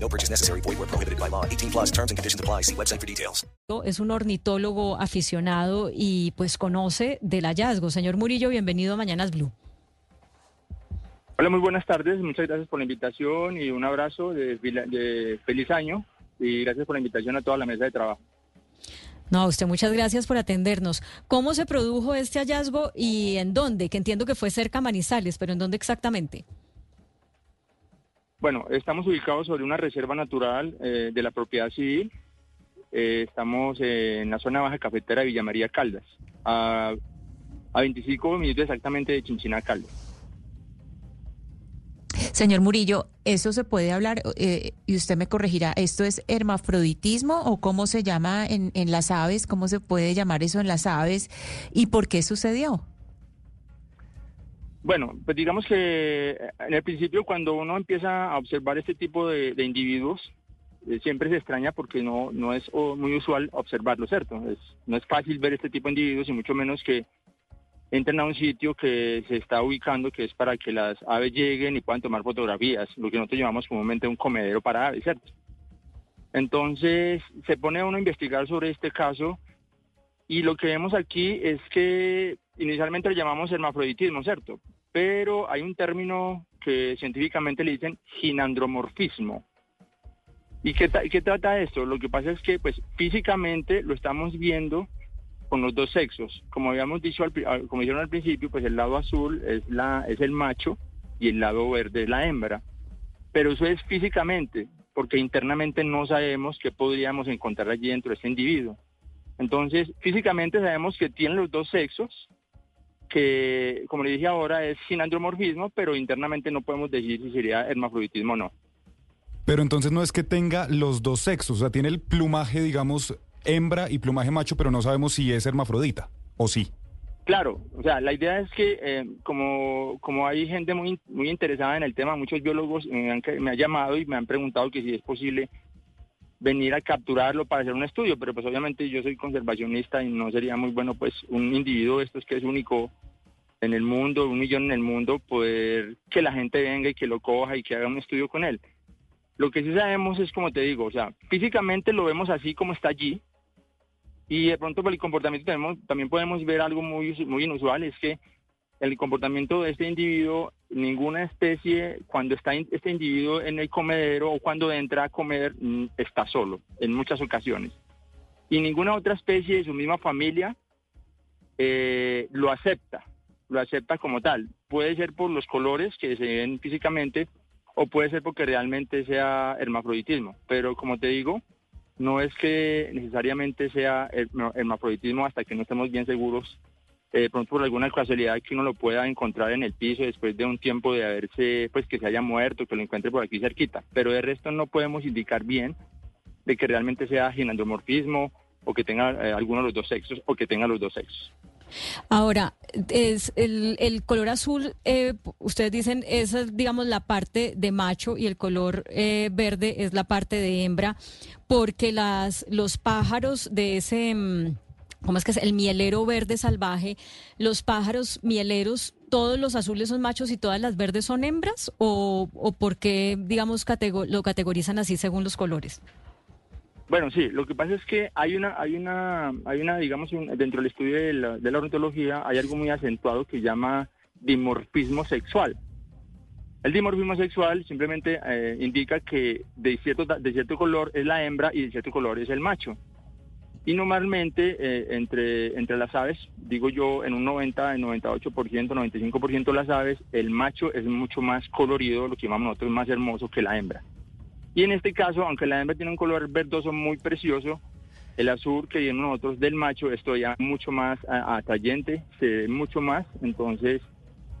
No purchase necessary. Void where prohibited by law. 18 plus terms and conditions apply. See website for details. Es un ornitólogo aficionado y pues conoce del hallazgo. Señor Murillo, bienvenido a Mañanas Blue. Hola, muy buenas tardes. Muchas gracias por la invitación y un abrazo de, de feliz año y gracias por la invitación a toda la mesa de trabajo. No, a usted muchas gracias por atendernos. ¿Cómo se produjo este hallazgo y en dónde? Que entiendo que fue cerca a Manizales, pero ¿en dónde exactamente? Bueno, estamos ubicados sobre una reserva natural eh, de la propiedad civil. Eh, estamos en la zona baja cafetera de Villa María Caldas, a, a 25 minutos exactamente de Chinchina Caldas. Señor Murillo, ¿eso se puede hablar? Eh, y usted me corregirá, ¿esto es hermafroditismo o cómo se llama en las aves? ¿Cómo se puede llamar eso en las aves? ¿Y por qué sucedió? Bueno, pues digamos que en el principio cuando uno empieza a observar este tipo de, individuos, eh, siempre se extraña porque no, no es muy usual observarlo, ¿cierto? Es, no es fácil ver este tipo de individuos y mucho menos que entren a un sitio que se está ubicando, que es para que las aves lleguen y puedan tomar fotografías, lo que nosotros llamamos comúnmente un comedero para aves, ¿cierto? Entonces se pone uno a investigar sobre este caso y lo que vemos aquí es que inicialmente lo llamamos hermafroditismo, ¿cierto? Pero hay un término que científicamente le dicen ginandromorfismo. ¿Y qué, qué trata esto? Lo que pasa es que pues físicamente lo estamos viendo con los dos sexos. Como habíamos dicho, al, como dijeron al principio, pues el lado azul es, la, es el macho y el lado verde es la hembra. Pero eso es físicamente, porque internamente no sabemos qué podríamos encontrar allí dentro de este individuo. Entonces, físicamente sabemos que tienen los dos sexos, que, como le dije ahora, es sin andromorfismo, pero internamente no podemos decir si sería hermafroditismo o no. Pero entonces no es que tenga los dos sexos, o sea, tiene el plumaje, digamos, hembra y plumaje macho, pero no sabemos si es hermafrodita o sí. Claro, o sea, la idea es que eh, como, como hay gente muy, muy interesada en el tema, muchos biólogos me han, me han llamado y me han preguntado que si es posible venir a capturarlo para hacer un estudio, pero pues obviamente yo soy conservacionista y no sería muy bueno pues un individuo estos que es único en el mundo, un millón en el mundo, poder que la gente venga y que lo coja y que haga un estudio con él. Lo que sí sabemos es, como te digo, o sea, físicamente lo vemos así como está allí, y de pronto por el comportamiento tenemos, también podemos ver algo muy, muy inusual, es que el comportamiento de este individuo, ninguna especie, cuando está este individuo en el comedero o cuando entra a comer, mm, está solo, en muchas ocasiones. Y ninguna otra especie de su misma familia eh, lo acepta, lo acepta como tal. Puede ser por los colores que se ven físicamente o puede ser porque realmente sea hermafroditismo. Pero como te digo, no es que necesariamente sea hermafroditismo hasta que no estemos bien seguros eh, pronto por alguna casualidad que uno lo pueda encontrar en el piso después de un tiempo de haberse, pues que se haya muerto, que lo encuentre por aquí cerquita. Pero de resto no podemos indicar bien de que realmente sea ginandromorfismo o que tenga eh, alguno de los dos sexos o que tenga los dos sexos. Ahora, es el, el color azul, eh, ustedes dicen, esa es, digamos, la parte de macho y el color eh, verde es la parte de hembra, porque las, los pájaros de ese... mm, ¿Cómo es que es? El mielero verde salvaje. ¿Los pájaros mieleros, todos los azules son machos y todas las verdes son hembras? ¿O, o por qué, digamos, lo categorizan así según los colores? Bueno, sí, lo que pasa es que hay una, hay una, hay una, digamos, un- dentro del estudio de la, de la ornitología hay algo muy acentuado que llama dimorfismo sexual. El dimorfismo sexual simplemente eh, indica que de cierto, de cierto color es la hembra y de cierto color es el macho. Y normalmente eh, entre, entre las aves, digo yo, en un 90, en 98%, 95% de las aves, el macho es mucho más colorido, lo que llamamos nosotros más hermoso que la hembra. Y en este caso, aunque la hembra tiene un color verdoso muy precioso, el azul que vemos nosotros del macho es todavía mucho más atrayente, se ve mucho más, entonces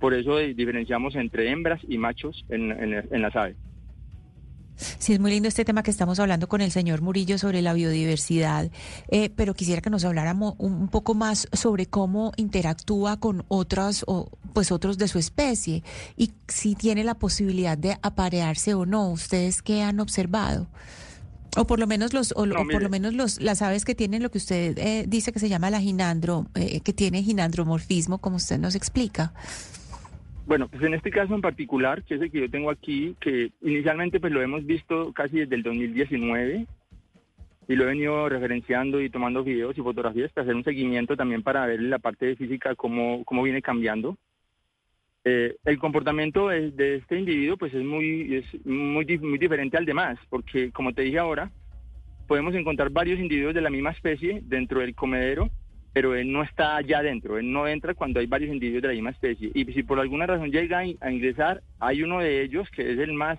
por eso di- diferenciamos entre hembras y machos en- en las aves. Sí, es muy lindo este tema que estamos hablando con el señor Murillo sobre la biodiversidad, eh, pero quisiera que nos habláramos un poco más sobre cómo interactúa con otras, o, pues otros de su especie y si tiene la posibilidad de aparearse o no. ¿Ustedes qué han observado? O por lo menos los, o, No, o por lo menos los, las aves que tienen lo que usted eh, dice que se llama la ginandro, eh, que tiene ginandromorfismo, como usted nos explica. Bueno, pues en este caso en particular, que es el que yo tengo aquí, que inicialmente pues lo hemos visto casi desde el 2019 y lo he venido referenciando y tomando videos y fotografías para hacer un seguimiento también para ver la parte de física cómo, cómo viene cambiando. Eh, el comportamiento de, de este individuo pues es muy es muy muy diferente al demás, porque como te dije ahora, podemos encontrar varios individuos de la misma especie dentro del comedero, pero él no está allá adentro, él no entra cuando hay varios individuos de la misma especie. Y si por alguna razón llega a in- a ingresar, hay uno de ellos que es el más,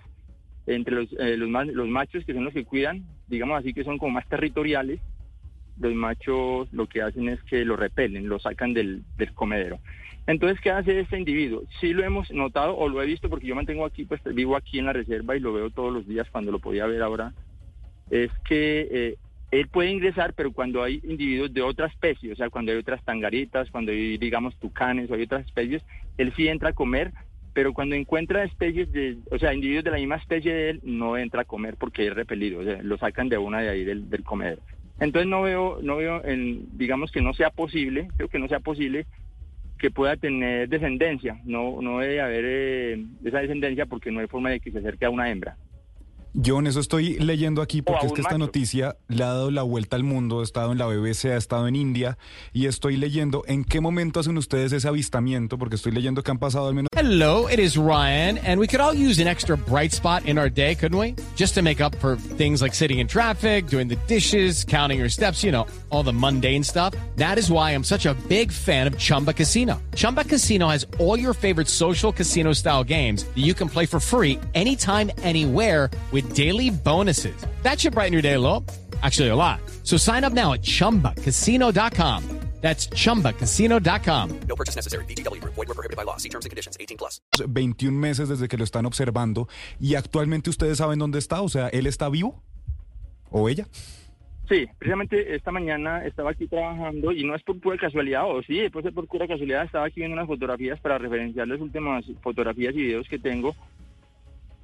entre los, eh, los, más, los machos que son los que cuidan, digamos así que son como más territoriales, los machos lo que hacen es que lo repelen, lo sacan del, del comedero. Entonces, ¿qué hace este individuo? Sí lo hemos notado o lo he visto porque yo mantengo aquí, pues vivo aquí en la reserva y lo veo todos los días cuando lo podía ver ahora, es que eh, él puede ingresar, pero cuando hay individuos de otra especie, o sea, cuando hay otras tangaritas, cuando hay, digamos, tucanes o hay otras especies, él sí entra a comer, pero cuando encuentra especies de, o sea, individuos de la misma especie de él, no entra a comer porque es repelido, o sea, lo sacan de una de ahí del, del. Entonces no veo, no veo, en, digamos que no sea posible, creo que no sea posible que pueda tener descendencia, no, no debe haber eh, esa descendencia porque no hay forma de que se acerque a una hembra. Yo en eso estoy leyendo aquí porque es que esta macho. noticia le ha dado la vuelta al mundo, ha estado en la BBC, ha estado en India y estoy leyendo en qué momento hacen ustedes ese avistamiento porque estoy leyendo que han pasado al menos Hello, it is Ryan, and we could all use an extra bright spot in our day, couldn't we? Just to make up for things like sitting in traffic, doing the dishes, counting your steps, you know, all the mundane stuff. That is why I'm such a big fan of Chumba Casino. Chumba Casino has all your favorite social casino style games that you can play for free anytime, anywhere with daily bonuses. That should brighten your day a little. Actually, a lot. So sign up now at chumbacasino.com. That's chumbacasino.com. No purchase necessary. VGW Group. Void were prohibited by law. See terms and conditions. 18 plus. 21 meses desde que lo están observando y actualmente ustedes saben dónde está, o sea, él está vivo o ella. Sí, precisamente esta mañana estaba aquí trabajando y no es por pura casualidad, o sí, puede ser por pura casualidad, estaba aquí viendo unas fotografías para referenciar las últimas fotografías y videos que tengo.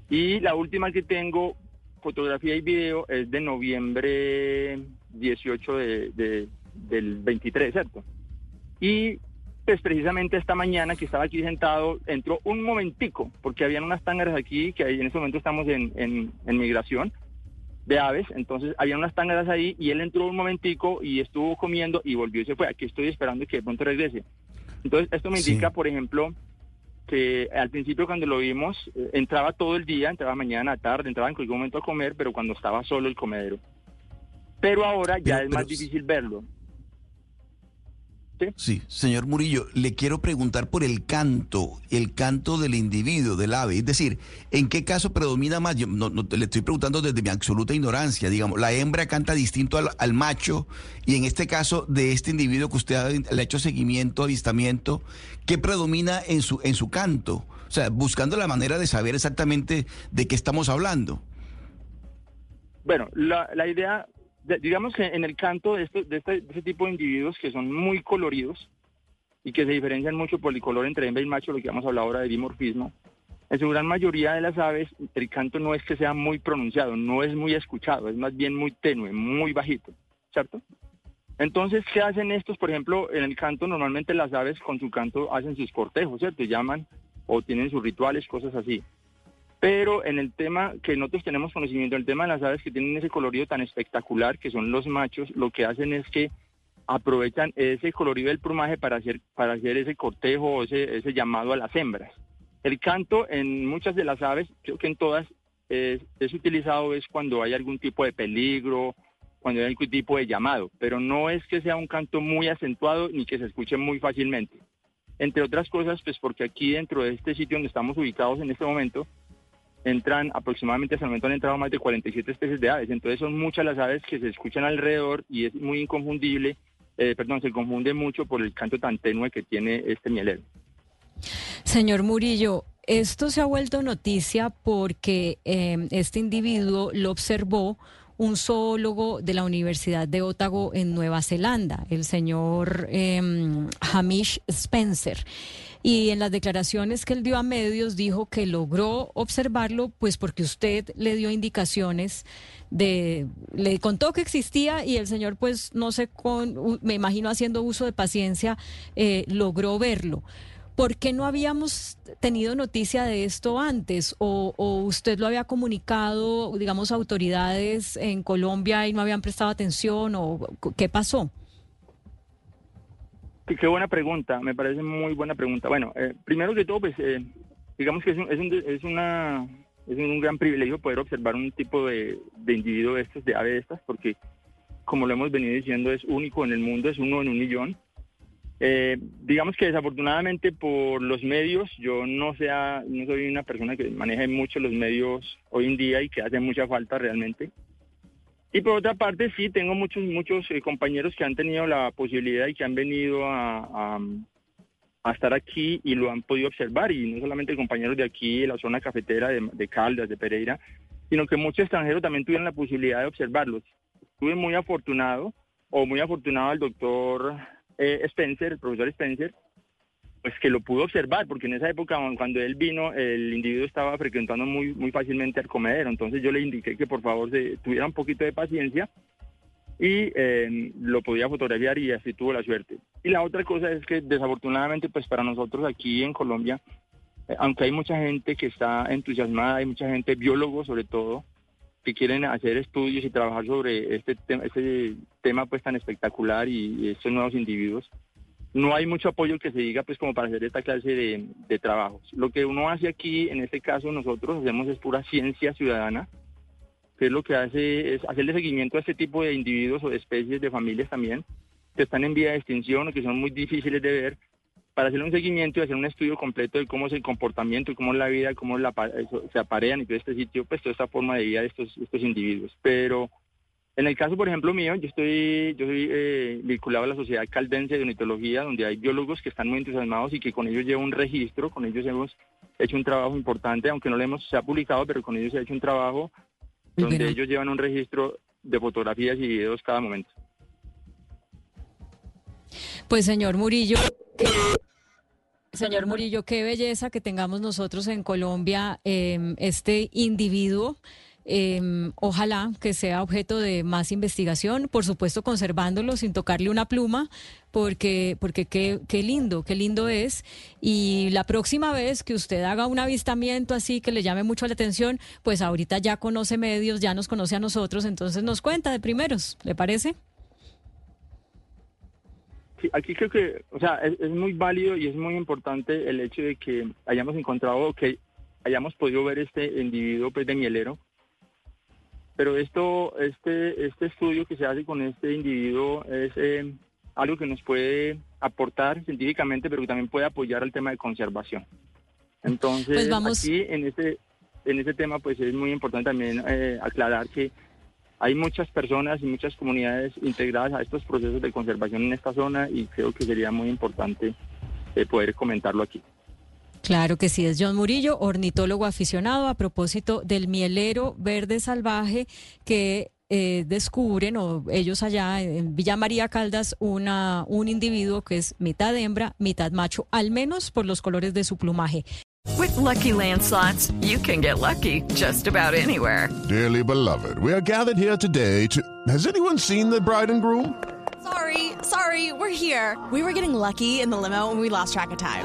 Y la última que tengo, fotografía y video, es de noviembre 18 de, de- del 23, ¿cierto? Y pues precisamente esta mañana que estaba aquí sentado, entró un momentico, porque habían unas tángaras aquí, que ahí en este momento estamos en, en, en migración, de aves, entonces había unas tángaras ahí y él entró un momentico y estuvo comiendo y volvió y se fue. Aquí estoy esperando que de pronto regrese. Entonces esto me Sí. indica, por ejemplo, que al principio cuando lo vimos eh, entraba todo el día, entraba mañana, tarde, entraba en cualquier momento a comer, pero cuando estaba solo el comedero. Pero ahora ya Pero- es más pero- difícil verlo. Sí, señor Murillo, le quiero preguntar por el canto, el canto del individuo, del ave. Es decir, ¿en qué caso predomina más? Yo no, no, le estoy preguntando desde mi absoluta ignorancia. Digamos, la hembra canta distinto al, al macho y en este caso de este individuo que usted ha, le ha hecho seguimiento, avistamiento, ¿qué predomina en su, en su canto? O sea, buscando la manera de saber exactamente de qué estamos hablando. Bueno, la, la idea, digamos que en el canto de este, de, este, de este tipo de individuos que son muy coloridos y que se diferencian mucho por el color entre hembra y macho, lo que vamos a hablar ahora de dimorfismo, en su gran mayoría de las aves el canto no es que sea muy pronunciado, no es muy escuchado, es más bien muy tenue, muy bajito, ¿cierto? Entonces, ¿qué hacen estos? Por ejemplo, en el canto normalmente las aves con su canto hacen sus cortejos, ¿cierto? Llaman o tienen sus rituales, cosas así. Pero en el tema que nosotros tenemos conocimiento, el tema de las aves que tienen ese colorido tan espectacular, que son los machos, lo que hacen es que aprovechan ese colorido del plumaje para hacer, para hacer ese cortejo o ese, ese llamado a las hembras. El canto en muchas de las aves, creo que en todas, es, es utilizado es cuando hay algún tipo de peligro, cuando hay algún tipo de llamado, pero no es que sea un canto muy acentuado ni que se escuche muy fácilmente. Entre otras cosas, pues porque aquí dentro de este sitio donde estamos ubicados en este momento, entran aproximadamente hasta el momento han entrado más de 47 especies de aves, entonces son muchas las aves que se escuchan alrededor y es muy inconfundible, eh, perdón, se confunde mucho por el canto tan tenue que tiene este mielero. Señor Murillo, esto se ha vuelto noticia porque eh, este individuo lo observó un zoólogo de la Universidad de Otago en Nueva Zelanda, el señor em, Hamish Spencer. Y en las declaraciones que él dio a medios dijo que logró observarlo, pues porque usted le dio indicaciones de, le contó que existía y el señor, pues no sé, con, me imagino haciendo uso de paciencia, eh, logró verlo. ¿Por qué no habíamos tenido noticia de esto antes? ¿O, usted lo había comunicado, digamos, autoridades en Colombia y no habían prestado atención? ¿O qué pasó? Qué, buena pregunta, me parece muy buena pregunta. Bueno, eh, primero que todo, pues, eh, digamos que es un, es, un, es, una, es un gran privilegio poder observar un tipo de, de individuo de estos, de ave de estas, porque, como lo hemos venido diciendo, es único en el mundo, es uno en un millón eh, digamos que desafortunadamente por los medios, yo no sea, no soy una persona que maneje mucho los medios hoy en día y que hace mucha falta realmente. Y por otra parte, sí, tengo muchos, muchos eh, compañeros que han tenido la posibilidad y que han venido a, a, estar aquí y lo han podido observar, y no solamente compañeros de aquí, de la zona cafetera, de, de Caldas, de Pereira, sino que muchos extranjeros también tuvieron la posibilidad de observarlos. Estuve muy afortunado, o muy afortunado el doctor eh, Spencer, el profesor Spencer, pues que lo pudo observar, porque en esa época cuando él vino, el individuo estaba frecuentando muy, muy fácilmente al comedero, entonces yo le indiqué que por favor se, tuviera un poquito de paciencia y eh, lo podía fotografiar y así tuvo la suerte. Y la otra cosa es que desafortunadamente pues para nosotros aquí en Colombia, eh, aunque hay mucha gente que está entusiasmada, hay mucha gente, biólogos sobre todo, que quieren hacer estudios y trabajar sobre este, tema, este tema pues tan espectacular y, estos nuevos individuos, no hay mucho apoyo que se diga pues como para hacer esta clase de, de trabajos. Lo que uno hace aquí, en este caso nosotros hacemos es pura ciencia ciudadana, que es lo que hace es hacerle seguimiento a este tipo de individuos o de especies, de familias también, que están en vía de extinción o que son muy difíciles de ver, para hacer un seguimiento y hacer un estudio completo de cómo es el comportamiento, cómo es la vida, cómo se aparean y todo este sitio, pues toda esta forma de vida de estos, estos individuos. Pero en el caso, por ejemplo, mío, yo estoy, yo soy eh, vinculado a la Sociedad Caldense de Ornitología, donde hay biólogos que están muy entusiasmados y que con ellos llevo un registro, con ellos hemos hecho un trabajo importante, aunque no lo hemos, se ha publicado, pero con ellos se ha hecho un trabajo donde ellos llevan un registro de fotografías y videos cada momento. Pues señor Murillo, Señor Murillo, qué belleza que tengamos nosotros en Colombia em, este individuo. Em, ojalá que sea objeto de más investigación, por supuesto conservándolo sin tocarle una pluma, porque, porque qué, qué lindo, qué lindo es. Y la próxima vez que usted haga un avistamiento así que le llame mucho la atención, pues ahorita ya conoce medios, ya nos conoce a nosotros, entonces nos cuenta de primeros, ¿le parece? aquí creo que, o sea, es, muy válido y es muy importante el hecho de que hayamos encontrado, que hayamos podido ver este individuo pues, de mielero. Pero esto, este, este estudio que se hace con este individuo es eh, algo que nos puede aportar científicamente, pero que también puede apoyar al tema de conservación. Entonces, pues aquí en este, en este tema, pues es muy importante también eh, aclarar que hay muchas personas y muchas comunidades integradas a estos procesos de conservación en esta zona y creo que sería muy importante eh, poder comentarlo aquí. Claro que sí, es John Murillo, ornitólogo aficionado a propósito del mielero verde salvaje que eh, descubren, o ellos allá en Villa María Caldas, una, un individuo que es mitad hembra, mitad macho, al menos por los colores de su plumaje. With lucky landslots, you can get lucky just about anywhere. Dearly beloved, we are gathered here today to. Has anyone seen the bride and groom? Sorry, sorry, we're here. We were getting lucky in the limo and we lost track of time.